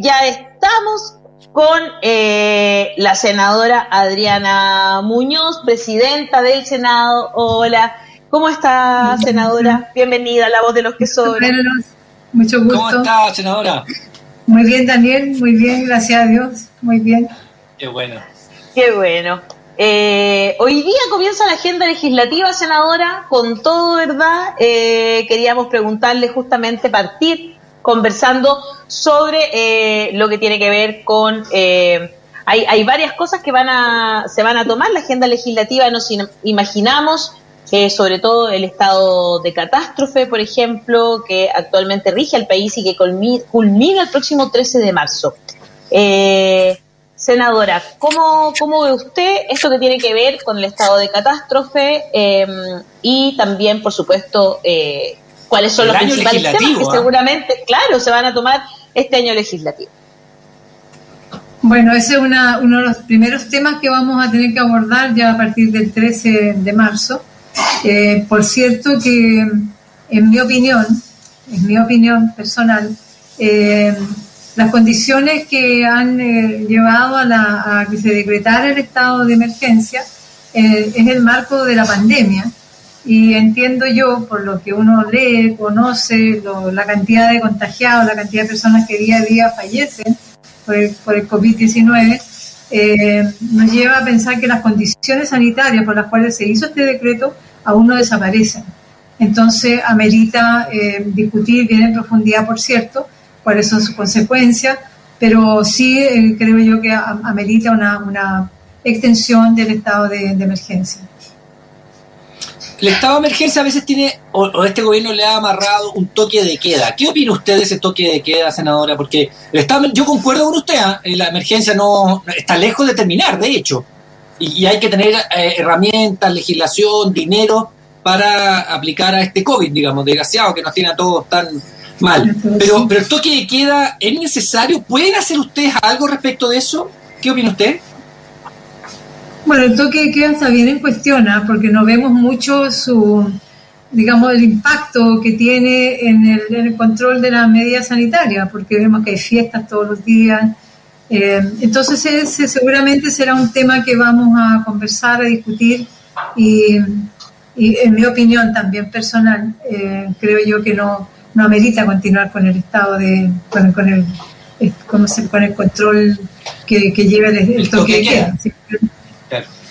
ya estamos con eh, la senadora Adriana Muñoz, presidenta del Senado. Hola, ¿cómo está, senadora? Bienvenida a la voz de los que sobran. Mucho gusto. ¿Cómo está, senadora? Muy bien, Daniel, muy bien, gracias a Dios, muy bien. Qué bueno. Qué bueno. Eh, hoy día comienza la agenda legislativa, senadora, con todo, ¿verdad? Eh, queríamos preguntarle justamente, partir conversando sobre eh, lo que tiene que ver con... Eh, hay, hay, varias cosas que van a, se van a tomar. La agenda legislativa nos imaginamos, eh, sobre todo el estado de catástrofe, por ejemplo, que actualmente rige al país y que culmina el próximo 13 de marzo. senadora, ¿cómo, ¿cómo ve usted esto que tiene que ver con el estado de catástrofe y también, por supuesto, cuáles son los principales temas que ¿ah? seguramente, claro, se van a tomar este año legislativo. Bueno, ese es una, uno de los primeros temas que vamos a tener que abordar ya a partir del 13 de marzo. Eh, por cierto que, en mi opinión, en mi opinión personal, eh, las condiciones que han eh, llevado a, la, a, que se decretara el estado de emergencia es el marco de la pandemia y entiendo yo, por lo que uno lee, conoce, la cantidad de contagiados, la cantidad de personas que día a día fallecen por el, por el COVID-19, eh, nos lleva a pensar que las condiciones sanitarias por las cuales se hizo este decreto aún no desaparecen. Entonces, amerita eh, discutir bien en profundidad, por cierto, cuáles son sus consecuencias, pero sí eh, creo yo que amerita una, una extensión del estado de emergencia el estado de emergencia a veces tiene, o, este gobierno le ha amarrado un toque de queda. ¿Qué opina usted de ese toque de queda, senadora? Porque el estado, yo concuerdo con usted, ¿eh? la emergencia no está lejos de terminar, de hecho, y, hay que tener eh, herramientas, legislación, dinero para aplicar a este COVID, digamos, desgraciado, que nos tiene a todos tan mal. Pero, pero el toque de queda es necesario. ¿Pueden hacer ustedes algo respecto de eso? ¿Qué opina usted? Bueno, el toque de queda está bien en cuestión, ¿ah? porque no vemos mucho su, digamos, el impacto que tiene en el, control de las medidas sanitarias, porque vemos que hay fiestas todos los días. Eh, entonces, ese seguramente será un tema que vamos a conversar, a discutir y, en mi opinión también personal, eh, creo yo que no, no amerita continuar con el estado de, con, con el, con el control que, que lleva el, toque de queda.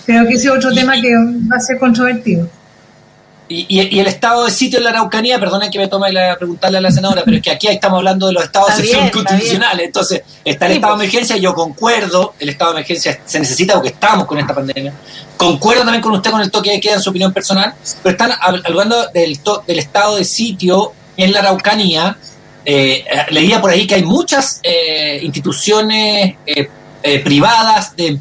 Creo que ese es otro tema que va a ser controvertido. Y, el estado de sitio en la Araucanía, perdonen que me tome la, preguntarle a la senadora, pero es que aquí estamos hablando de los estados de excepción constitucionales. Entonces, está el estado de pues. emergencia, yo concuerdo, el estado de emergencia se necesita porque estamos con esta pandemia. Concuerdo también con usted con el toque de queda en su opinión personal, pero están hablando del, del estado de sitio en la Araucanía. Eh, leía por ahí que hay muchas eh, instituciones eh, eh, privadas, de,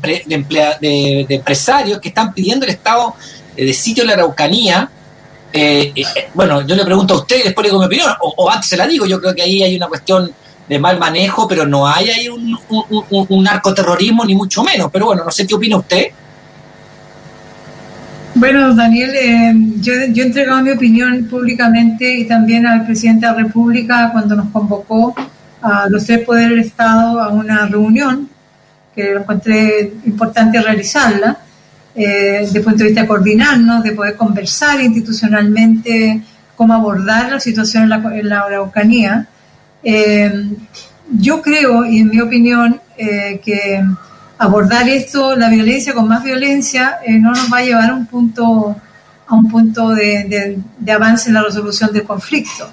de, empresarios que están pidiendo el estado de sitio en la Araucanía. Eh, eh, bueno, yo le pregunto a usted, después le digo mi opinión, o, antes se la digo, yo creo que ahí hay una cuestión de mal manejo, pero no hay ahí un, un, narcoterrorismo, ni mucho menos. Pero bueno, no sé qué opina usted. Bueno, Daniel, yo, yo he entregado mi opinión públicamente y también al presidente de la República cuando nos convocó a los tres poderes del Estado a una reunión que encontré importante realizarla, eh, de punto de vista de coordinarnos, de poder conversar institucionalmente cómo abordar la situación en la, Araucanía. Eh, yo creo, y en mi opinión, eh, que abordar esto, la violencia con más violencia, eh, no nos va a llevar a un punto, a un punto de avance en la resolución del conflicto.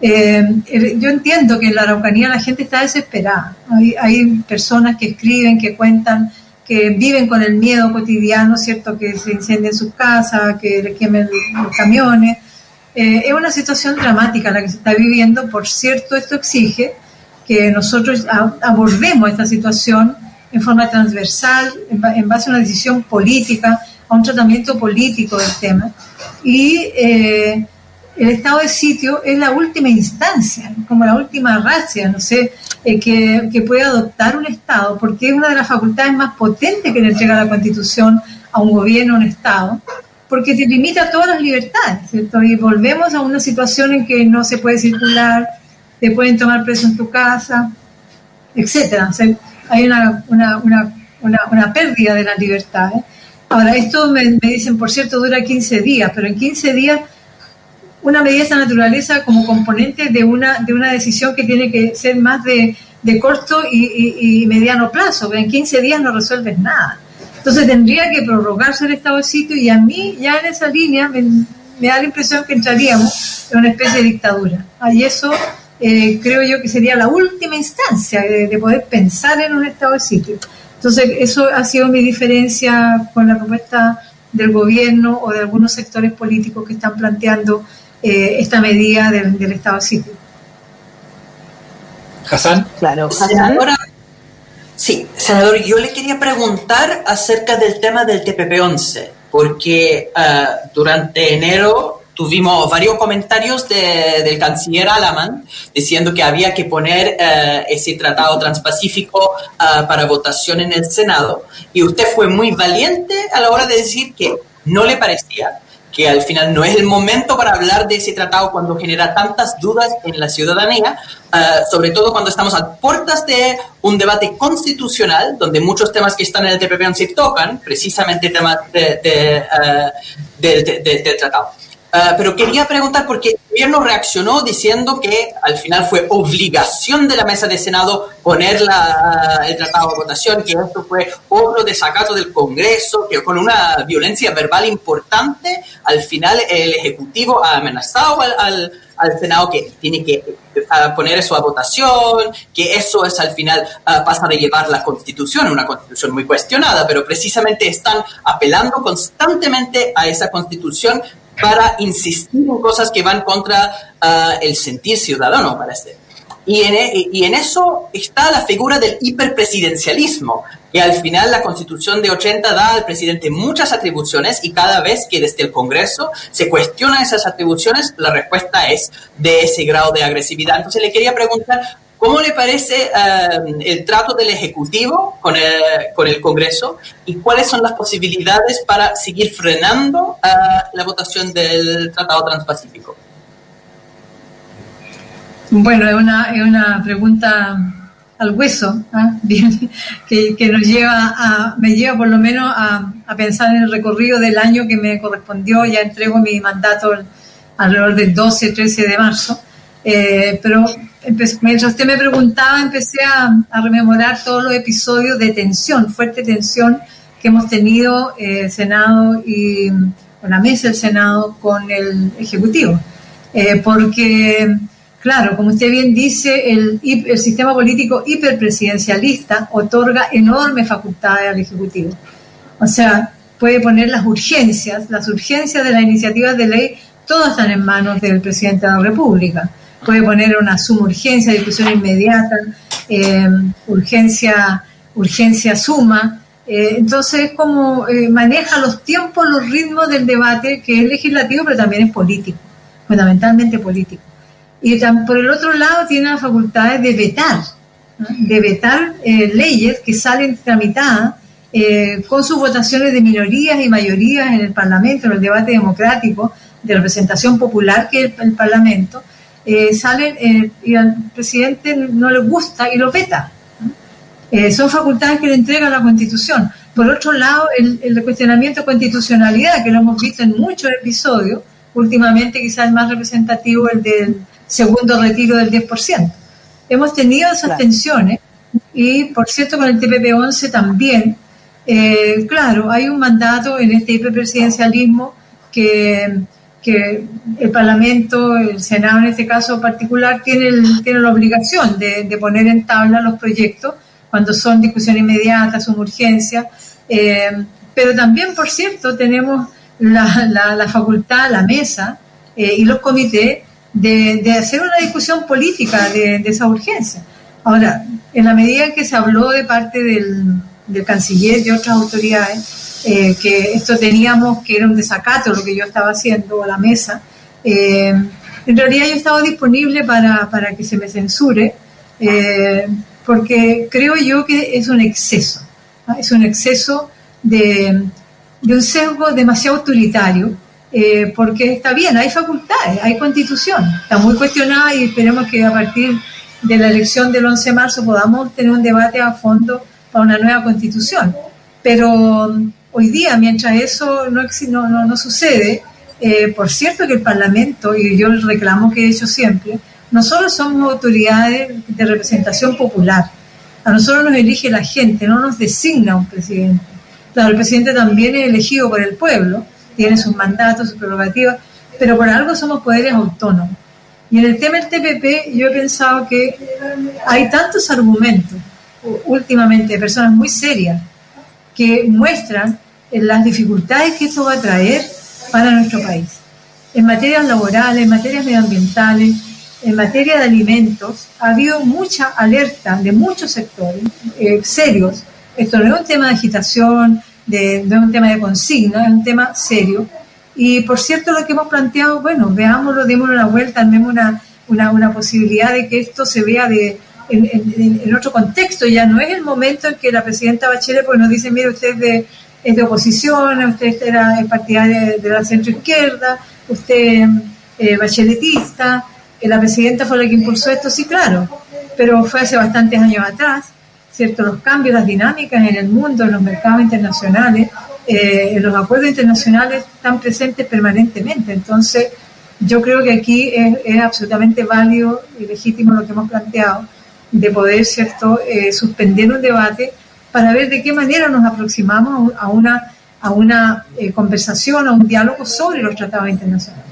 Eh, yo entiendo que en la Araucanía la gente está desesperada. Hay, personas que escriben, que cuentan, que viven con el miedo cotidiano, ¿cierto? Que se incendien sus casas, que le quemen los camiones. Eh, es una situación dramática la que se está viviendo. Por cierto, esto exige que nosotros abordemos esta situación en forma transversal, en, base a una decisión política, a un tratamiento político del tema. Y eh, el estado de sitio es la última instancia, como la última racia, no sé, eh, que, puede adoptar un Estado, porque es una de las facultades más potentes que le entrega la Constitución a un gobierno, a un Estado, porque te limita todas las libertades, ¿cierto? Y volvemos a una situación en que no se puede circular, te pueden tomar preso en tu casa, etcétera. hay una, una, una, una, pérdida de la libertad. ¿eh? Ahora, esto me, me, dicen, por cierto, dura 15 días, pero en 15 días una medida de esa naturaleza como componente de una, de una decisión que tiene que ser más de, de corto y, y, mediano plazo, en 15 días no resuelves nada. Entonces tendría que prorrogarse el estado de sitio y a mí ya en esa línea me, da la impresión que entraríamos en una especie de dictadura. Ah, y eso eh, creo yo que sería la última instancia de, poder pensar en un estado de sitio. Entonces eso ha sido mi diferencia con la propuesta del gobierno o de algunos sectores políticos que están planteando eh, esta medida del, del estado de sitio. Hassan. Claro, Senadora, sí, senador, yo le quería preguntar acerca del tema del TPP-11, porque ah, durante enero tuvimos varios comentarios del canciller Alaman diciendo que había que poner eh, ese tratado transpacífico ah, para votación en el Senado. Y usted fue muy valiente a la hora de decir que no le parecía que al final no es el momento para hablar de ese tratado cuando genera tantas dudas en la ciudadanía, ah, sobre todo cuando estamos a puertas de un debate constitucional, donde muchos temas que están en el TPP se tocan, precisamente temas de, ah, del tratado. Ah, pero quería preguntar porque el gobierno reaccionó diciendo que al final fue obligación de la mesa de Senado poner la, el tratado a votación, que esto fue otro desacato del Congreso, que con una violencia verbal importante, al final el Ejecutivo ha amenazado al, al, Senado que tiene que poner eso a votación, que eso es al final uh, pasa de llevar la Constitución, una Constitución muy cuestionada, pero precisamente están apelando constantemente a esa Constitución para insistir en cosas que van contra ah, el sentir ciudadano, parece. Y en, e, y en eso está la figura del hiperpresidencialismo, que al final la constitución de 80 da al presidente muchas atribuciones y cada vez que desde el Congreso se cuestionan esas atribuciones, la respuesta es de ese grado de agresividad. Entonces le quería preguntar, ¿Cómo le parece eh, el trato del Ejecutivo con el, con el, Congreso y cuáles son las posibilidades para seguir frenando eh, la votación del Tratado Transpacífico? Bueno, es una, es una pregunta al hueso, ¿ah? que, que, nos lleva a, me lleva por lo menos a, a, pensar en el recorrido del año que me correspondió, ya entrego mi mandato alrededor del 12, 13 de marzo, eh, pero mientras usted me preguntaba, empecé a, rememorar todos los episodios de tensión, fuerte tensión que hemos tenido eh, Senado y la mesa del Senado con el Ejecutivo. Eh, porque, claro, como usted bien dice, el, el sistema político hiperpresidencialista otorga enormes facultades al Ejecutivo. O sea, puede poner las urgencias, las urgencias de las iniciativas de ley, todas están en manos del presidente de la República puede poner una suma urgencia, discusión inmediata, eh, urgencia, urgencia suma. Eh, entonces, como eh, maneja los tiempos, los ritmos del debate, que es legislativo, pero también es político, fundamentalmente político. Y por el otro lado, tiene las facultades de vetar, de vetar leyes que salen tramitadas con sus votaciones de minorías y mayorías en el Parlamento, en el debate democrático de representación popular que es el Parlamento, eh, salen eh, y al presidente no le gusta y lo peta. Eh, son facultades que le entrega la Constitución. Por otro lado, el, el, cuestionamiento de constitucionalidad, que lo hemos visto en muchos episodios, últimamente quizás el más representativo, el del segundo retiro del 10%. Hemos tenido esas tensiones y, por cierto, con el TPP-11 también, claro, hay un mandato en este hiperpresidencialismo que que el Parlamento, el Senado en este caso particular, tiene, tiene la obligación de, poner en tabla los proyectos cuando son discusión inmediata, son urgencias, eh, pero también, por cierto, tenemos la, la, facultad, la mesa eh, y los comités de, de, hacer una discusión política de, de, esa urgencia. Ahora, en la medida en que se habló de parte del, del canciller y de otras autoridades, eh, que esto teníamos, que era un desacato lo que yo estaba haciendo a la mesa. Eh, en realidad yo estaba disponible para, para que se me censure, eh, porque creo yo que es un exceso, es un exceso de, de, un sesgo demasiado autoritario, porque está bien, hay facultades, hay constitución, está muy cuestionada y esperemos que a partir de la elección del 11 de marzo podamos tener un debate a fondo para una nueva constitución. Pero hoy día, mientras eso no, no, no, sucede, eh, por cierto que el Parlamento, y yo el reclamo que he hecho siempre, nosotros somos autoridades de representación popular. A nosotros nos elige la gente, no nos designa un presidente. Claro, el presidente también es elegido por el pueblo, tiene sus mandatos, sus prerrogativas, pero por algo somos poderes autónomos. Y en el tema del TPP yo he pensado que hay tantos argumentos últimamente de personas muy serias que muestran las dificultades que esto va a traer para nuestro país. En materias laborales, en materias medioambientales, en materia de alimentos, ha habido mucha alerta de muchos sectores eh, serios. Esto no es un tema de agitación, de, no es un tema de consigna, es un tema serio y por cierto, lo que hemos planteado, bueno, veámoslo, démosle una vuelta, demos una, una, una, posibilidad de que esto se vea de, en, otro contexto. Ya no es el momento en que la presidenta Bachelet pues, nos dice, mire, usted es de, es de oposición, usted era partidaria de, la centro izquierda, usted eh, bacheletista, que la presidenta fue la que impulsó esto, sí, claro, pero fue hace bastantes años atrás, ¿cierto? Los cambios, las dinámicas en el mundo, en los mercados internacionales, eh, los acuerdos internacionales están presentes permanentemente. Entonces, yo creo que aquí es, absolutamente válido y legítimo lo que hemos planteado de poder, ¿cierto?, eh, suspender un debate para ver de qué manera nos aproximamos a una, a una eh, conversación, a un diálogo sobre los tratados internacionales.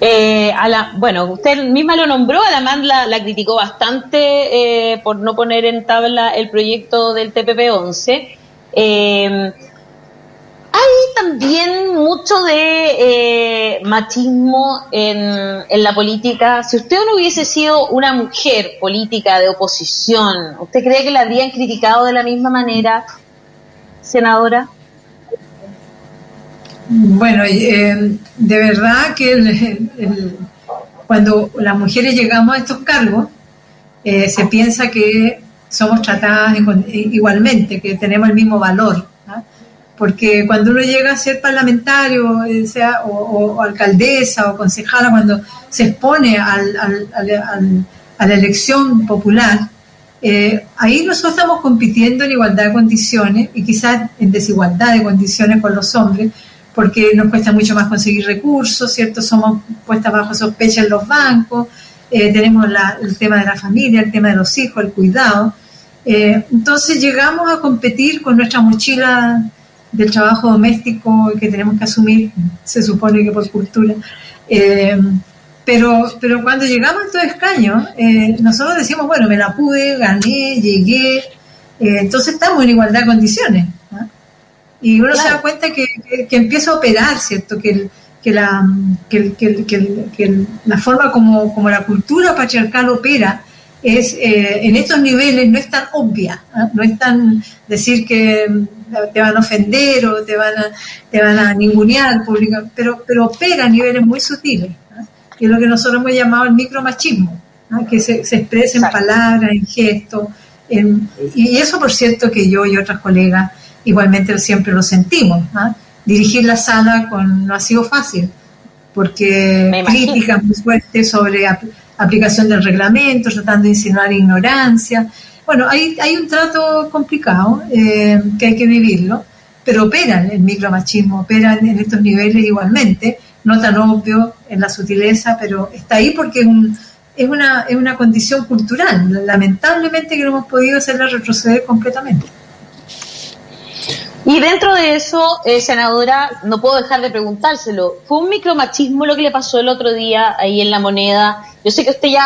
la, bueno, usted misma lo nombró, además la, la criticó bastante por no poner en tabla el proyecto del TPP-11. Eh, hay también mucho de eh, machismo en, la política. Si usted no hubiese sido una mujer política de oposición, ¿usted cree que la habrían criticado de la misma manera, senadora? Bueno, eh, de verdad que cuando las mujeres llegamos a estos cargos, se piensa que somos tratadas igualmente, que tenemos el mismo valor. Porque cuando uno llega a ser parlamentario, eh, sea, o, alcaldesa o concejala, cuando se expone al, a la elección popular, eh, ahí nosotros estamos compitiendo en igualdad de condiciones y quizás en desigualdad de condiciones con los hombres, porque nos cuesta mucho más conseguir recursos, ¿cierto? Somos puestas bajo sospecha en los bancos, eh, tenemos el tema de la familia, el tema de los hijos, el cuidado. Eh, entonces llegamos a competir con nuestra mochila del trabajo doméstico que tenemos que asumir, se supone que por cultura. Eh, pero, pero cuando llegamos a estos escaños, eh, nosotros decimos, bueno, me la pude, gané, llegué, entonces estamos en igualdad de condiciones. Y uno se da cuenta que, que, empieza a operar, ¿cierto? Que, que, la, que, que, la forma como, como la cultura patriarcal opera es eh, en estos niveles no es tan obvia, no es tan decir que te van a ofender o te van a, te van a ningunear público, pero, pero opera a niveles muy sutiles, ¿ah? que es lo que nosotros hemos llamado el micromachismo, ¿ah? que se, se, expresa en palabras, en gestos, y eso por cierto que yo y otras colegas igualmente siempre lo sentimos. Dirigir la sala con, no ha sido fácil, porque críticas muy fuertes sobre aplicación del reglamento, tratando de insinuar ignorancia. Bueno, hay, hay un trato complicado eh, que hay que vivirlo, pero operan el micromachismo, operan en estos niveles igualmente, no tan obvio en la sutileza, pero está ahí porque es, es, una, es una condición cultural, lamentablemente que no hemos podido hacerla retroceder completamente. Y dentro de eso, eh, senadora, no puedo dejar de preguntárselo. ¿Fue un micromachismo lo que le pasó el otro día ahí en la moneda? Yo sé que usted ya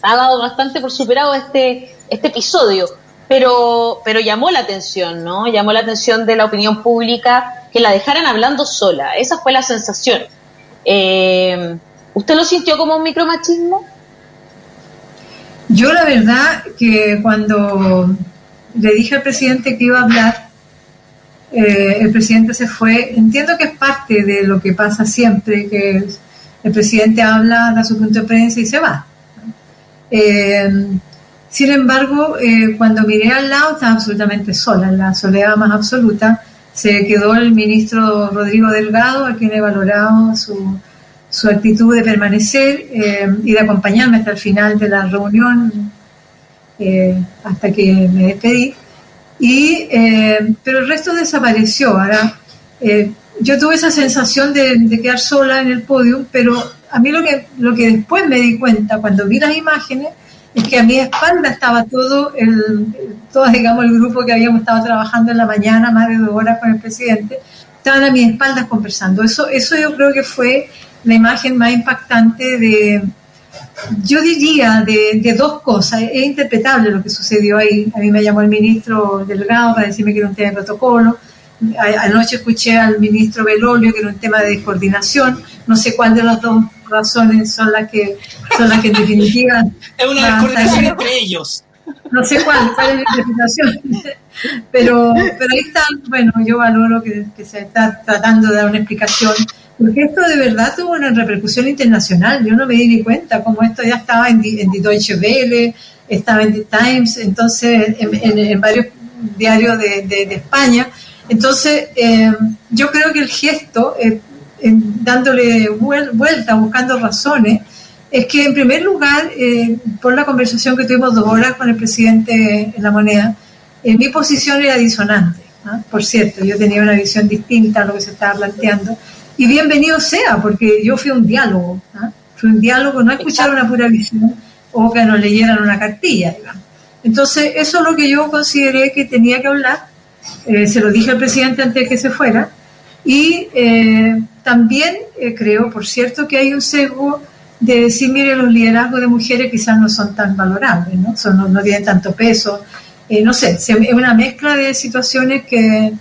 ha dado bastante por superado este, este episodio, pero, pero llamó la atención, ¿no? Llamó la atención de la opinión pública que la dejaran hablando sola. Esa fue la sensación. Eh, ¿Usted lo sintió como un micromachismo? Yo la verdad que cuando le dije al presidente que iba a hablar, eh, el presidente se fue. Entiendo que es parte de lo que pasa siempre, que el presidente habla, da su punto de prensa y se va. Eh, sin embargo, eh, cuando miré al lado estaba absolutamente sola, en la soledad más absoluta. Se quedó el ministro Rodrigo Delgado, a quien he valorado su, su actitud de permanecer eh, y de acompañarme hasta el final de la reunión, eh, hasta que me despedí. Y, pero el resto desapareció. Ahora, yo tuve esa sensación de, de, quedar sola en el podio, pero a mí lo que, lo que después me di cuenta cuando vi las imágenes es que a mi espalda estaba todo el, todo, digamos, el grupo que habíamos estado trabajando en la mañana, más de dos horas con el presidente, estaban a mi espalda conversando. Eso, eso yo creo que fue la imagen más impactante de, yo diría, de, de, dos cosas. Es interpretable lo que sucedió ahí. A mí me llamó el ministro Delgado para decirme que era un tema de protocolo. Anoche escuché al ministro Belolio que era un tema de coordinación. No sé cuál de las dos razones son las que son las que en definitiva es una descoordinación entre ellos. No sé cuál, cuál es la interpretación pero pero ahí está. Bueno yo valoro que, se está tratando de dar una explicación porque esto de verdad tuvo una repercusión internacional. Yo no me di ni cuenta como esto ya estaba en, en Deutsche Welle estaba en The Times entonces en, varios diarios de, de, España. Entonces eh, yo creo que el gesto eh, dándole vuelta, buscando razones, es que en primer lugar, eh, por la conversación que tuvimos dos horas con el presidente en la moneda, eh, mi posición era disonante. ¿ah? Por cierto, yo tenía una visión distinta a lo que se estaba planteando. Y bienvenido sea, porque yo fui un diálogo. ¿ah? Fui un diálogo, no escuchar una pura visión o que nos leyeran una cartilla, Entonces, eso es lo que yo consideré que tenía que hablar. Eh, se lo dije al presidente antes de que se fuera. Y también eh, creo, por cierto, que hay un sesgo de decir, mire, los liderazgos de mujeres quizás no son tan valorables, no, son, no, tienen tanto peso. Eh, no sé, es una mezcla de situaciones que,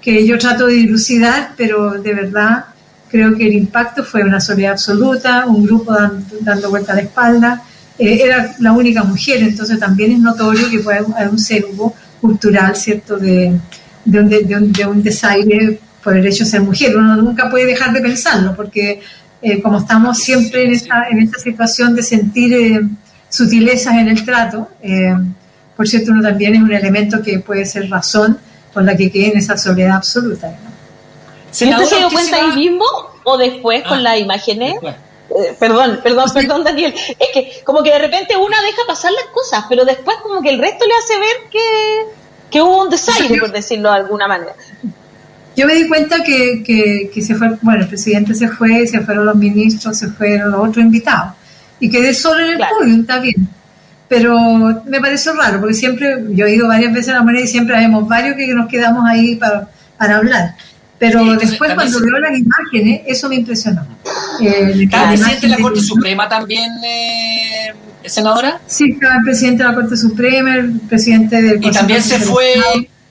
que yo trato de dilucidar, pero de verdad creo que el impacto fue una soledad absoluta, un grupo dando, vuelta a la espalda. Eh, era la única mujer, entonces también es notorio que puede haber un sesgo cultural, ¿cierto?, de, de, un, de, un, de un desaire por el hecho de ser mujer. Uno nunca puede dejar de pensarlo, porque eh, como estamos siempre en esta, en esta situación de sentir eh, sutilezas en el trato, eh, por cierto, uno también es un elemento que puede ser razón por la que quede en esa soledad absoluta. ¿Se dio cuenta ahí mismo o después con ah, las imágenes? perdón, perdón, perdón, Daniel. Es que como que de repente una deja pasar las cosas, pero después como que el resto le hace ver que, que hubo un desaire, por decirlo de alguna manera yo me di cuenta que, que, se fue, bueno, el presidente se fue, se fueron los ministros, se fueron los otros invitados. Y quedé solo en el podio, está bien. Pero me pareció raro, porque siempre, yo he ido varias veces a la moneda y siempre vemos varios que nos quedamos ahí para, para hablar. Pero después cuando veo las imágenes, eso me impresionó. Eh, ¿Está el presidente de la Corte Suprema también, eh, senadora? Sí, estaba el presidente de la Corte Suprema, el presidente del... Y también se fue...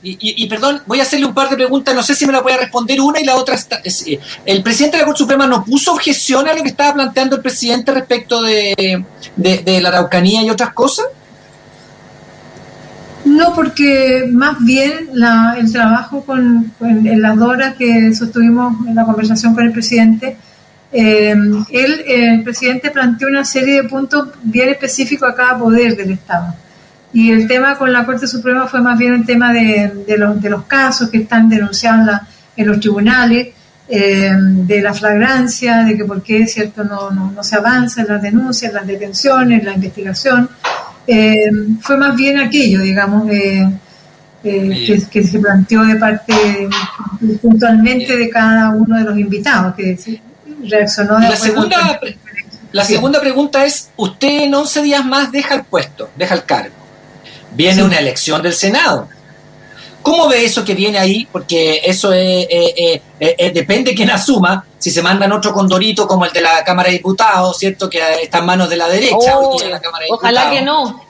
Y, perdón, voy a hacerle un par de preguntas, no sé si me la puede responder una y la otra. Está, eh, ¿El presidente de la Corte Suprema no puso objeción a lo que estaba planteando el presidente respecto de, la Araucanía y otras cosas? No, porque más bien el trabajo con, en las horas que sostuvimos en la conversación con el presidente, eh, él, el presidente planteó una serie de puntos bien específicos a cada poder del Estado y el tema con la Corte Suprema fue más bien el tema de, de, los, de los casos que están denunciados en, los tribunales, eh, de la flagrancia, de que por qué cierto no, no, se avanza en las denuncias, las detenciones, la investigación. Eh, fue más bien aquello, digamos, eh, que, que, se planteó de parte puntualmente de cada uno de los invitados, que reaccionó de la segunda, la segunda pregunta es, usted en 11 días más deja el puesto, deja el cargo viene una elección del Senado. ¿Cómo ve eso que viene ahí? Porque eso depende de quién asuma. Si se mandan otro condorito como el de la Cámara de Diputados, ¿cierto? Que está en manos de la derecha. ojalá que no.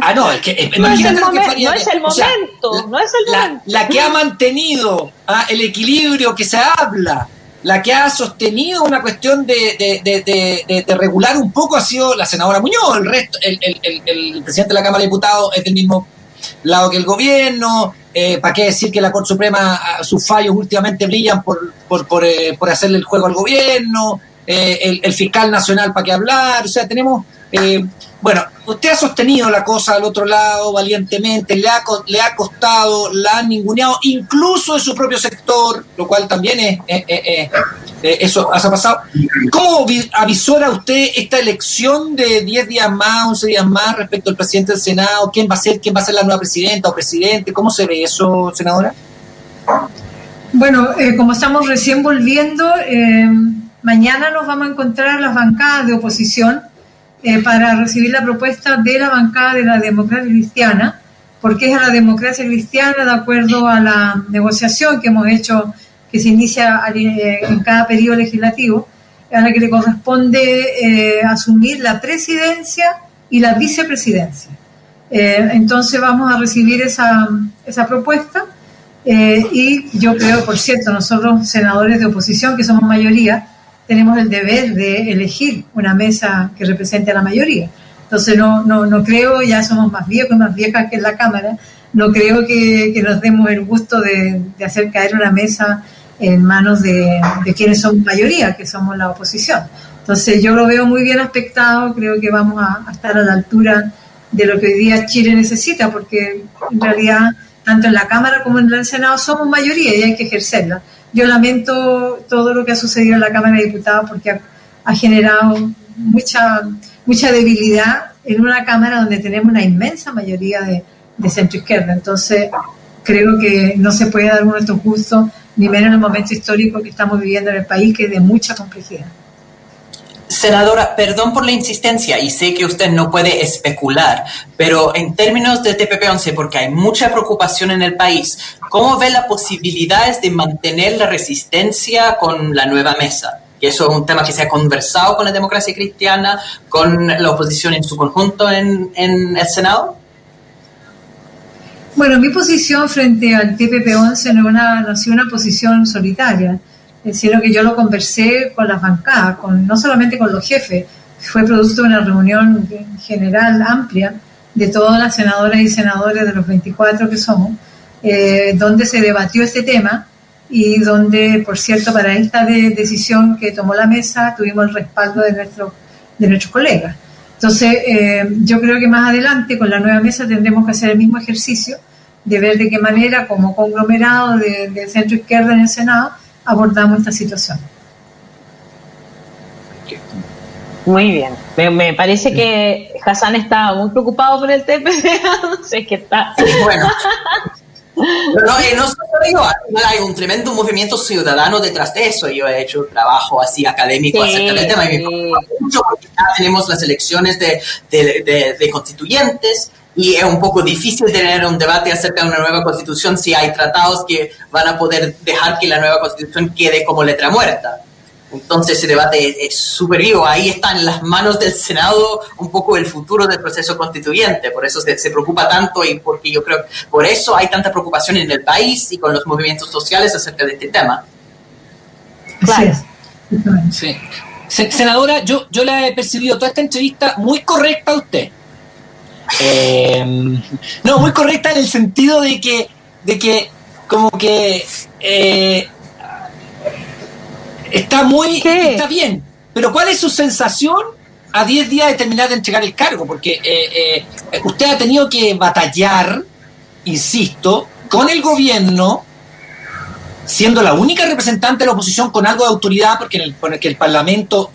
Ah, no, es que no es el, momento, no es el momento. no es el la, la, que ha mantenido ah, el equilibrio que se habla, la que ha sostenido una cuestión de, de, regular un poco ha sido la senadora Muñoz. El resto, el, el, el, presidente de la Cámara de Diputados es del mismo lado que el gobierno. Eh, ¿Para qué decir que la Corte Suprema, sus fallos últimamente brillan por, por, por, eh, por hacerle el juego al gobierno? El, el, fiscal nacional para qué hablar, o sea, tenemos bueno, usted ha sostenido la cosa al otro lado valientemente, le ha, le ha costado, la han ninguneado, incluso en su propio sector, lo cual también es, eh, eso ha pasado. ¿Cómo avisora usted esta elección de 10 días más, 11 días más respecto al presidente del Senado? ¿Quién va a ser, quién va a ser la nueva presidenta o presidente? ¿Cómo se ve eso, senadora? Bueno, eh, como estamos recién volviendo, eh, mañana nos vamos a encontrar las bancadas de oposición eh, para recibir la propuesta de la bancada de la democracia cristiana, porque es a la democracia cristiana, de acuerdo a la negociación que hemos hecho, que se inicia eh, en cada periodo legislativo, a la que le corresponde eh, asumir la presidencia y la vicepresidencia. entonces vamos a recibir esa, esa propuesta y yo creo, por cierto, nosotros senadores de oposición, que somos mayoría, tenemos el deber de elegir una mesa que represente a la mayoría. Entonces no, no, no creo, ya somos más viejos, más viejas que en la Cámara, no creo que, nos demos el gusto de, hacer caer una mesa en manos de, quienes son mayoría, que somos la oposición. Entonces yo lo veo muy bien aspectado, creo que vamos a, estar a la altura de lo que hoy día Chile necesita, porque en realidad tanto en la Cámara como en el Senado somos mayoría y hay que ejercerla yo lamento todo lo que ha sucedido en la Cámara de Diputados porque ha, generado mucha, mucha debilidad en una Cámara donde tenemos una inmensa mayoría de, de centro izquierda. Entonces, creo que no se puede dar uno estos gustos, ni menos en el momento histórico que estamos viviendo en el país, que es de mucha complejidad. Senadora, perdón por la insistencia y sé que usted no puede especular, pero en términos del TPP-11, porque hay mucha preocupación en el país, ¿cómo ve las posibilidades de mantener la resistencia con la nueva mesa? Que eso es un tema que se ha conversado con la democracia cristiana, con la oposición en su conjunto en, en el Senado. Bueno, mi posición frente al TPP-11 no, no ha sido una posición solitaria sino que yo lo conversé con las bancadas, con, no solamente con los jefes, fue producto de una reunión general amplia de todas las senadoras y senadores de los 24 que somos, eh, donde se debatió este tema y donde, por cierto, para esta decisión que tomó la mesa tuvimos el respaldo de, nuestro, de nuestros colegas. Entonces, eh, yo creo que más adelante con la nueva mesa tendremos que hacer el mismo ejercicio de ver de qué manera, como conglomerado de, de centro izquierda en el Senado, abordamos esta situación. Muy bien. Me, parece que Hassan está muy preocupado por el TPP. no sé qué está. Bueno. No, eh, no, no, hay un tremendo movimiento ciudadano detrás de eso. Yo he hecho trabajo así académico acerca del tema y me mucho porque ya tenemos las elecciones de, de, de constituyentes y es un poco difícil tener un debate acerca de una nueva constitución si hay tratados que van a poder dejar que la nueva constitución quede como letra muerta. Entonces ese debate es súper vivo. Ahí está en las manos del Senado un poco el futuro del proceso constituyente. Por eso se, se, preocupa tanto y porque yo creo que por eso hay tanta preocupación en el país y con los movimientos sociales acerca de este tema. Claro. Sí. Senadora, yo, yo la he percibido toda esta entrevista muy correcta a usted. Eh, no, muy correcta en el sentido de que, de que como que eh, está muy, está bien. Pero ¿cuál es su sensación a 10 días de terminar de entregar el cargo? Porque eh, usted ha tenido que batallar, insisto, con el gobierno siendo la única representante de la oposición con algo de autoridad, porque, el, el Parlamento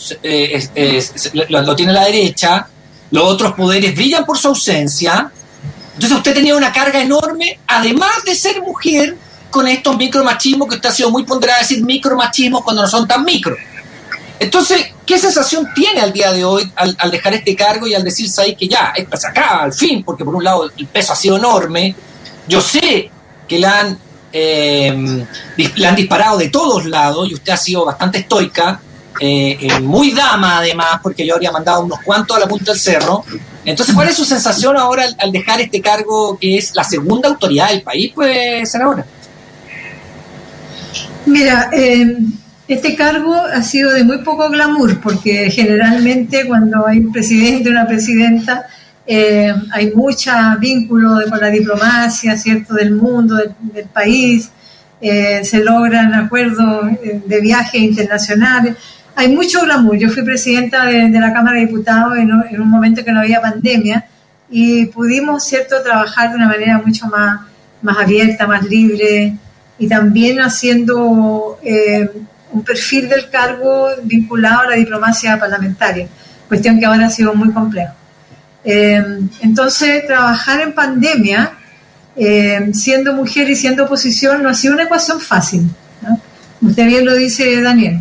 lo, tiene la derecha, los otros poderes brillan por su ausencia. Entonces usted tenía una carga enorme, además de ser mujer, con estos micromachismos que usted ha sido muy ponderado a decir micromachismos cuando no son tan micro. Entonces, ¿qué sensación tiene al día de hoy al, dejar este cargo y al decirse ahí que ya, esto se acaba al fin? Porque por un lado el peso ha sido enorme. Yo sé que la han, eh, la han disparado de todos lados y usted ha sido bastante estoica eh, eh, muy dama además, porque yo habría mandado unos cuantos a la punta del cerro. Entonces, ¿cuál es su sensación ahora al, dejar este cargo que es la segunda autoridad del país, pues, senadora? Mira, eh, este cargo ha sido de muy poco glamour, porque generalmente cuando hay un presidente o una presidenta, hay mucho vínculo con la diplomacia, ¿cierto?, del mundo, del, país, se logran acuerdos de viajes internacionales hay mucho glamour. Yo fui presidenta de, la Cámara de Diputados en, un momento que no había pandemia y pudimos, ¿cierto?, trabajar de una manera mucho más, más abierta, más libre y también haciendo eh, un perfil del cargo vinculado a la diplomacia parlamentaria, cuestión que ahora ha sido muy compleja. Eh, entonces, trabajar en pandemia, eh, siendo mujer y siendo oposición, no ha sido una ecuación fácil. Usted bien lo dice, Daniel.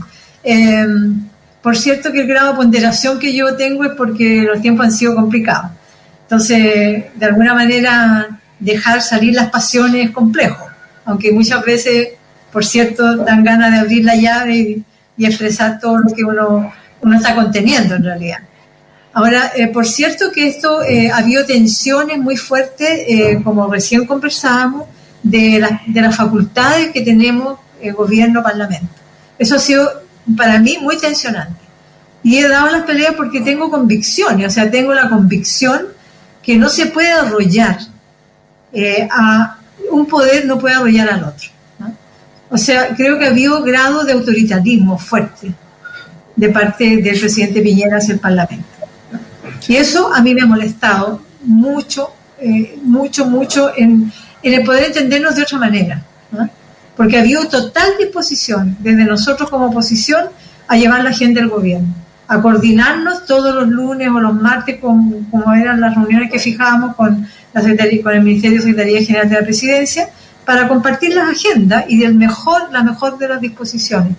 Por cierto que el grado de ponderación que yo tengo es porque los tiempos han sido complicados. Entonces, de alguna manera, dejar salir las pasiones es complejo, aunque muchas veces, por cierto, dan ganas de abrir la llave y, expresar todo lo que uno, uno está conteniendo en realidad. Ahora, eh, por cierto que esto eh, ha habido tensiones muy fuertes, eh, como recién conversábamos, de, de las facultades que tenemos el gobierno-parlamento. Eso ha sido para mí muy tensionante. Y he dado las peleas porque tengo convicciones, o sea, tengo la convicción que no se puede arrollar eh, a un poder, no puede arrollar al otro. O sea, creo que ha habido grado de autoritarismo fuerte de parte del presidente Piñera hacia el Parlamento. Y eso a mí me ha molestado mucho, eh, mucho, mucho en, en, el poder entendernos de otra manera. Porque ha habido total disposición desde nosotros como oposición a llevar la agenda del gobierno a coordinarnos todos los lunes o los martes, como, eran las reuniones que fijábamos con, la con el Ministerio de Secretaría General de la Presidencia, para compartir las agendas y del mejor, la mejor de las disposiciones.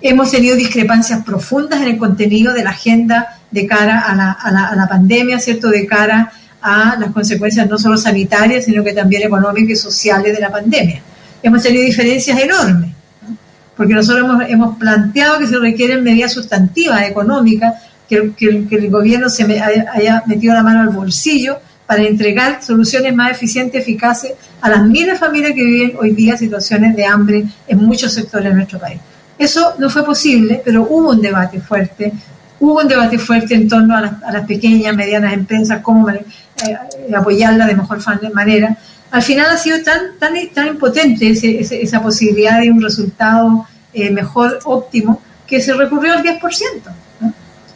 Hemos tenido discrepancias profundas en el contenido de la agenda de cara a la, a la, a la pandemia, ¿cierto? De cara a las consecuencias no solo sanitarias, sino que también económicas y sociales de la pandemia. Hemos tenido diferencias enormes porque nosotros hemos, planteado que se requieren medidas sustantivas, económicas, que, que, el gobierno se haya, metido la mano al bolsillo para entregar soluciones más eficientes, eficaces a las miles de familias que viven hoy día situaciones de hambre en muchos sectores de nuestro país. Eso no fue posible, pero hubo un debate fuerte, hubo un debate fuerte en torno a las, a las pequeñas, medianas empresas, cómo eh, apoyarlas de mejor manera al final ha sido tan, tan, tan impotente esa posibilidad de un resultado eh, mejor, óptimo, que se recurrió al 10%.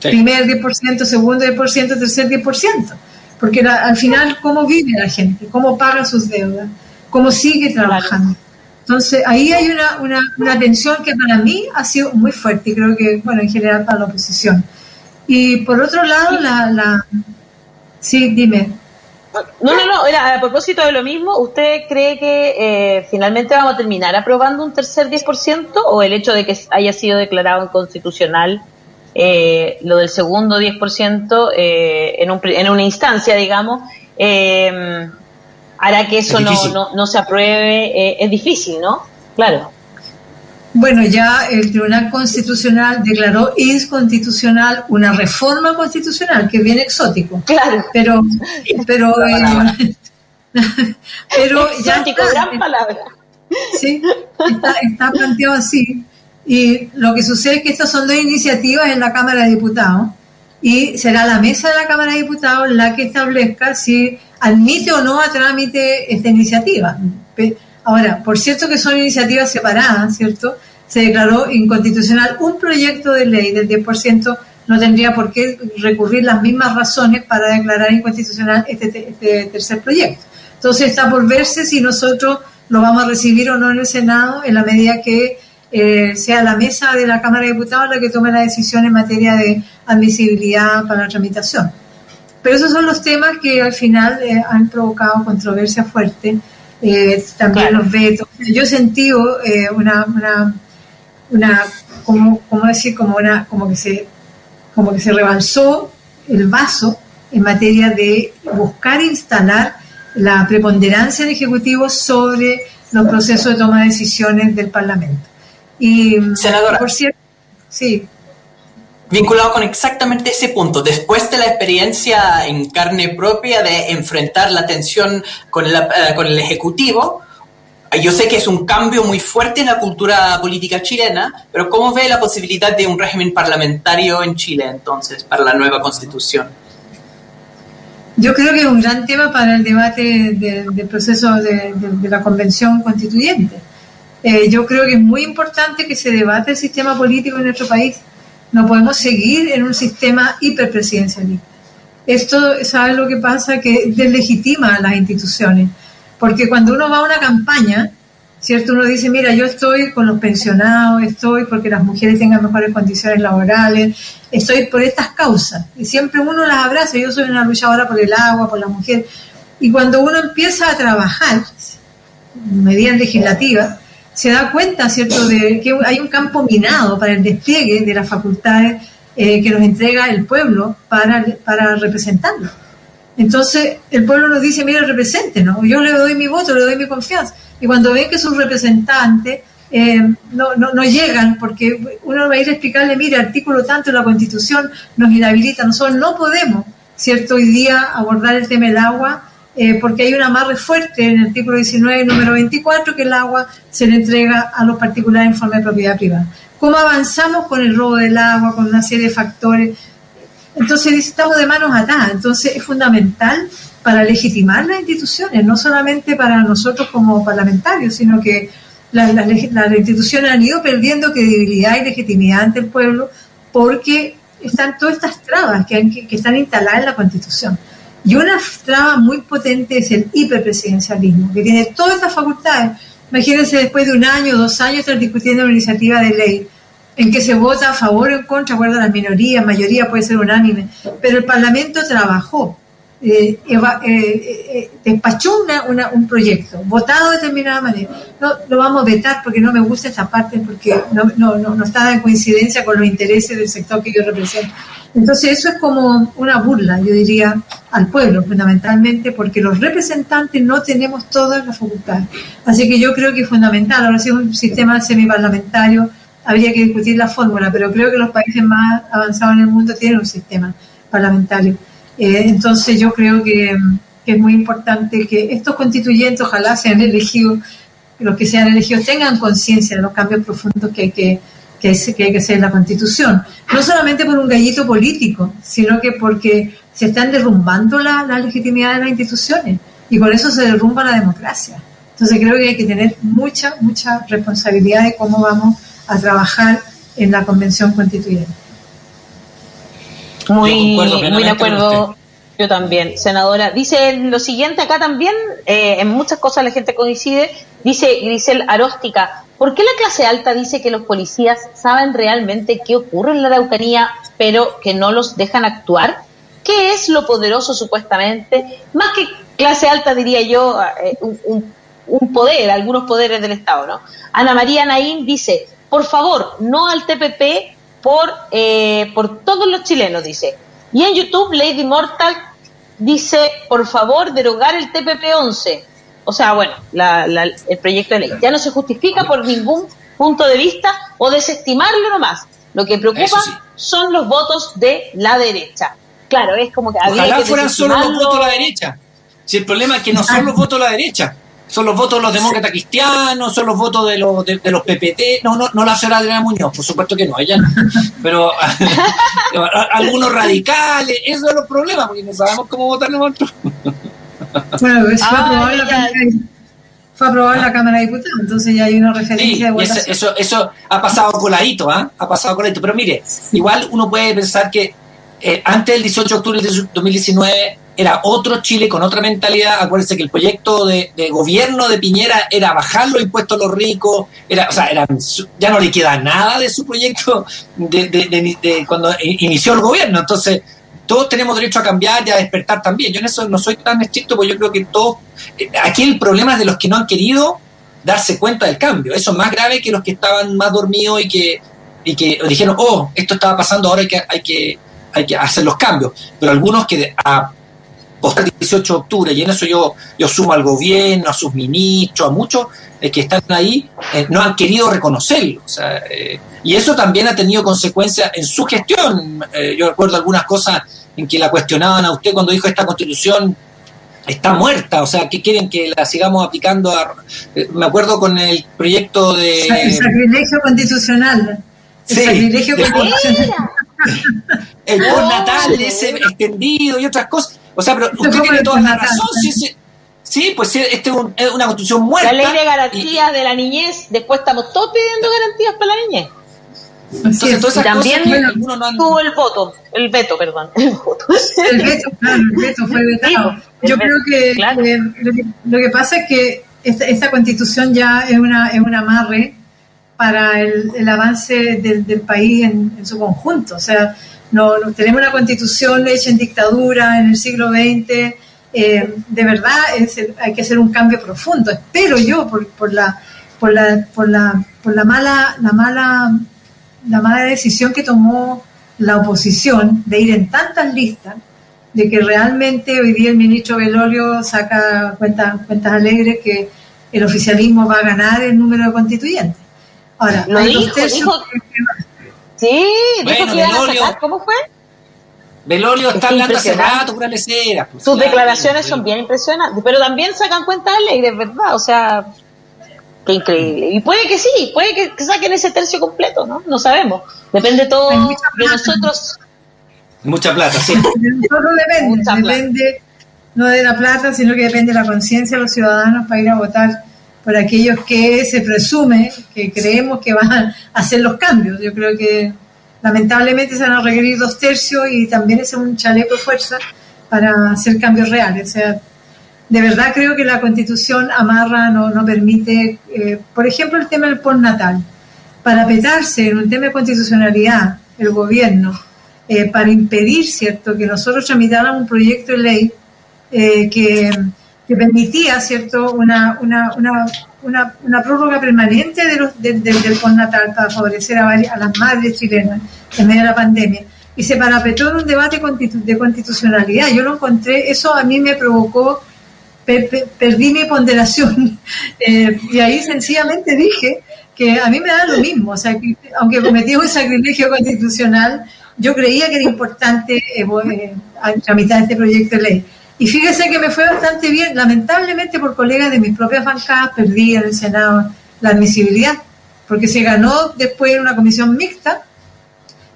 Primer 10%, segundo 10%, tercer 10%. Porque al final, ¿cómo vive la gente? ¿Cómo paga sus deudas? ¿Cómo sigue trabajando? Entonces, ahí hay una, una, una, tensión que para mí ha sido muy fuerte y creo que, bueno, en general para la oposición. Y por otro lado, la... la sí, dime. No, no, no, era a propósito de lo mismo, ¿usted cree que eh, finalmente vamos a terminar aprobando un tercer 10% o el hecho de que haya sido declarado inconstitucional eh, lo del segundo 10% eh, en, un, en una instancia, digamos, eh, hará que eso no, no, no, se apruebe? es difícil, ¿no? Claro. Bueno, ya el Tribunal Constitucional declaró inconstitucional una reforma constitucional, que es bien exótico. Claro. Pero, pero, eh, pero ya exótico, gran palabra. Sí, está, está planteado así. Y lo que sucede es que estas son dos iniciativas en la Cámara de Diputados y será la mesa de la Cámara de Diputados la que establezca si admite o no a trámite esta iniciativa. Ahora, por cierto que son iniciativas separadas, ¿cierto? Se declaró inconstitucional un proyecto de ley del 10%, no tendría por qué recurrir las mismas razones para declarar inconstitucional este, este, tercer proyecto. Entonces está por verse si nosotros lo vamos a recibir o no en el Senado en la medida que eh, sea la mesa de la Cámara de Diputados la que tome la decisión en materia de admisibilidad para la tramitación. Pero esos son los temas que al final eh, han provocado controversia fuerte eh, también los vetos. Yo he sentido eh, una, una, una como, decir, como una, como que se, como que se rebalsó el vaso en materia de buscar instalar la preponderancia del Ejecutivo sobre los procesos de toma de decisiones del Parlamento. Y, Senadora. Por cierto, sí vinculado con exactamente ese punto. Después de la experiencia en carne propia de enfrentar la tensión con, eh, con el Ejecutivo, yo sé que es un cambio muy fuerte en la cultura política chilena, pero ¿cómo ve la posibilidad de un régimen parlamentario en Chile entonces para la nueva constitución? Yo creo que es un gran tema para el debate del proceso de, la convención constituyente. Eh, yo creo que es muy importante que se debate el sistema político en nuestro país No podemos seguir en un sistema hiperpresidencialista. Esto, ¿sabe lo que pasa? Que deslegitima a las instituciones. Porque cuando uno va a una campaña, ¿cierto? Uno dice, mira, yo estoy con los pensionados, estoy porque las mujeres tengan mejores condiciones laborales, estoy por estas causas. Y siempre uno las abraza, yo soy una luchadora por el agua, por la mujer. Y cuando uno empieza a trabajar, medidas legislativas, se da cuenta, ¿cierto?, de que hay un campo minado para el despliegue de las facultades eh, que nos entrega el pueblo para, para representarlo. Entonces, el pueblo nos dice, mira, ¿no? yo le doy mi voto, le doy mi confianza. Y cuando ven que sus representantes eh, no, no, no, llegan, porque uno va a ir a explicarle, mira, artículo tanto de la Constitución nos inhabilita, nosotros no podemos, ¿cierto?, hoy día abordar el tema del agua, eh, porque hay un amarre fuerte en el artículo 19, número 24, que el agua se le entrega a los particulares en forma de propiedad privada. ¿Cómo avanzamos con el robo del agua, con una serie de factores? Entonces estamos de manos atadas. Entonces es fundamental para legitimar las instituciones, no solamente para nosotros como parlamentarios, sino que las, instituciones han ido perdiendo credibilidad y legitimidad ante el pueblo porque están todas estas trabas que, que están instaladas en la Constitución. Y una traba muy potente es el hiperpresidencialismo, que tiene todas estas facultades. Imagínense después de un año, dos años, estar discutiendo una iniciativa de ley en que se vota a favor o en contra, acuerdo a las minorías, mayoría puede ser unánime, pero el Parlamento trabajó, eh, eh, eh, despachó un proyecto, votado de determinada manera. No lo vamos a vetar porque no me gusta esta parte, porque no, no, no, está en coincidencia con los intereses del sector que yo represento. Entonces eso es como una burla, yo diría, al pueblo fundamentalmente, porque los representantes no tenemos todas las facultades. Así que yo creo que es fundamental, ahora si es un sistema semiparlamentario, habría que discutir la fórmula, pero creo que los países más avanzados en el mundo tienen un sistema parlamentario. Eh, entonces yo creo que, es muy importante que estos constituyentes ojalá sean elegidos, los que sean elegidos tengan conciencia de los cambios profundos que hay que, que, hay que hacer en la constitución. No solamente por un gallito político, sino que porque se están derrumbando la, la legitimidad de las instituciones y por eso se derrumba la democracia. Entonces creo que hay que tener mucha, mucha responsabilidad de cómo vamos a trabajar en la Convención Constituyente. Muy, muy de acuerdo. Yo también, senadora. Dice lo siguiente acá también, eh, en muchas cosas la gente coincide, dice Grisel Aróstica, ¿por qué la clase alta dice que los policías saben realmente qué ocurre en la Araucanía, pero que no los dejan actuar? ¿Qué es lo poderoso supuestamente? Más que clase alta, diría yo, eh, un, un, poder, algunos poderes del Estado, ¿no? Ana María Naín dice, por favor, no al TPP por, eh, por todos los chilenos, dice. Y en YouTube, Lady Mortal dice, por favor, derogar el TPP-11. O sea, bueno, el proyecto de ley. Ya no se justifica por ningún punto de vista o desestimarlo nomás. Lo que preocupa son los votos de la derecha. Claro, es como que había Ojalá fueran solo los votos de la derecha. Si el problema es que no son los votos de la derecha son los votos de los demócratas cristianos, son los votos de los, de, los PPT, no, no, no la señora Adriana Muñoz, por supuesto que no, ella no, pero algunos radicales, esos son los problemas, porque no sabemos cómo votar nosotros. Bueno, eso fue aprobado en la Cámara fue aprobado en la Cámara de Diputados, entonces ya hay una referencia de eso, eso, eso, ha pasado coladito, ¿ah? Ha pasado coladito. Pero mire, igual uno puede pensar que eh, antes del 18 de octubre de 2019 era otro Chile con otra mentalidad. Acuérdense que el proyecto de, gobierno de Piñera era bajar los impuestos a los ricos, era, o sea, ya no le queda nada de su proyecto de, cuando inició el gobierno. Entonces, todos tenemos derecho a cambiar y a despertar también. Yo en eso no soy tan estricto, porque yo creo que todos. Eh, aquí el problema es de los que no han querido darse cuenta del cambio. Eso es más grave que los que estaban más dormidos y que, y que dijeron, oh, esto estaba pasando, ahora hay que, hay que, hay que hacer los cambios. Pero algunos que a post 18 de octubre, y en eso yo, yo sumo al gobierno, a sus ministros, a muchos eh, que están ahí, eh, no han querido reconocerlo. Eh, y eso también ha tenido consecuencias en su gestión. yo recuerdo algunas cosas en que la cuestionaban a usted cuando dijo esta constitución está muerta, o sea, ¿qué quieren que la sigamos aplicando? me acuerdo con el proyecto de... El sacrilegio constitucional. El sacrilegio constitucional. El postnatal ese extendido y otras cosas. O sea, pero usted tiene toda la razón. Sí, sí, pues este es una constitución muerta. La ley de garantías de la niñez, después estamos todos pidiendo garantías para la niñez. Entonces, todas esas también tuvo el voto, el veto, perdón. El, voto. el veto, claro, el veto fue vetado. Yo creo que, lo que, pasa es que esta, constitución ya es una, es un amarre para el, avance del, país en, su conjunto. O sea, no, tenemos una constitución hecha en dictadura en el siglo XX. Eh, de verdad hay que hacer un cambio profundo. Espero yo por la mala la mala la mala decisión que tomó la oposición de ir en tantas listas, de que realmente hoy día el ministro Velorio saca cuentas, cuentas alegres que el oficialismo va a ganar el número de constituyentes. Ahora, lo dijo, dijo, Sí, dijo que a ¿Cómo fue? Velorio está hablando hace rato, pura lecera. Pues, Sus declaraciones son bien impresionantes, pero también sacan cuentas alegres, ¿verdad? O sea, increíble. Y puede que sí, puede que, saquen ese tercio completo, ¿no? No sabemos. Depende todo de nosotros. Mucha plata, sí. No depende, depende no de la plata, sino que depende de la conciencia de los ciudadanos para ir a votar por aquellos que se presume, que creemos que van a hacer los cambios. Yo creo que lamentablemente se van a requerir dos tercios y también es un chaleco de fuerza para hacer cambios reales. O sea, de verdad creo que la constitución amarra, no, no permite, eh, por ejemplo, el tema del postnatal. Para petarse en un tema de constitucionalidad, el gobierno, eh, para impedir, ¿cierto?, que nosotros tramitáramos un proyecto de ley eh, que, que, permitía, ¿cierto?, una, una, una, una, prórroga permanente de los, del postnatal para favorecer a, a las madres chilenas en medio de la pandemia y se parapetó en un debate de constitucionalidad. Yo lo encontré, eso a mí me provocó perdí mi ponderación eh, y ahí sencillamente dije que a mí me da lo mismo, o sea, que aunque cometí un sacrilegio constitucional, yo creía que era importante eh, eh, tramitar este proyecto de ley. Y fíjese que me fue bastante bien, lamentablemente por colegas de mis propias bancadas perdí en el Senado la admisibilidad, porque se ganó después en una comisión mixta,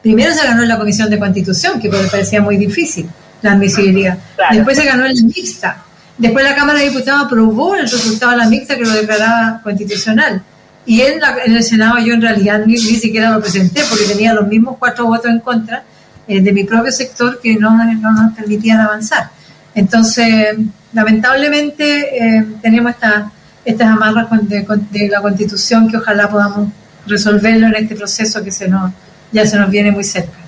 primero se ganó en la comisión de constitución, que me parecía muy difícil la admisibilidad, después se ganó en la mixta, Después la Cámara de Diputados aprobó el resultado de la mixta que lo declaraba constitucional. Y en, en el Senado yo en realidad ni, siquiera lo presenté porque tenía los mismos cuatro votos en contra eh, de mi propio sector que no, no, nos permitían avanzar. Entonces, lamentablemente eh, tenemos estas amarras de, de, la Constitución que ojalá podamos resolverlo en este proceso que se nos, ya se nos viene muy cerca.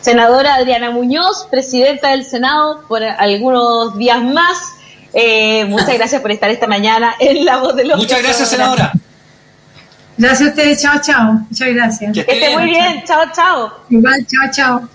Senadora Adriana Muñoz, presidenta del Senado por algunos días más. Eh, muchas gracias por estar esta mañana en La Voz de los Muchas gracias, senadora. Gracias a ustedes. Chao, chao. Muchas gracias. Que esté muy bien. Chao, chao. Igual, chao, chao.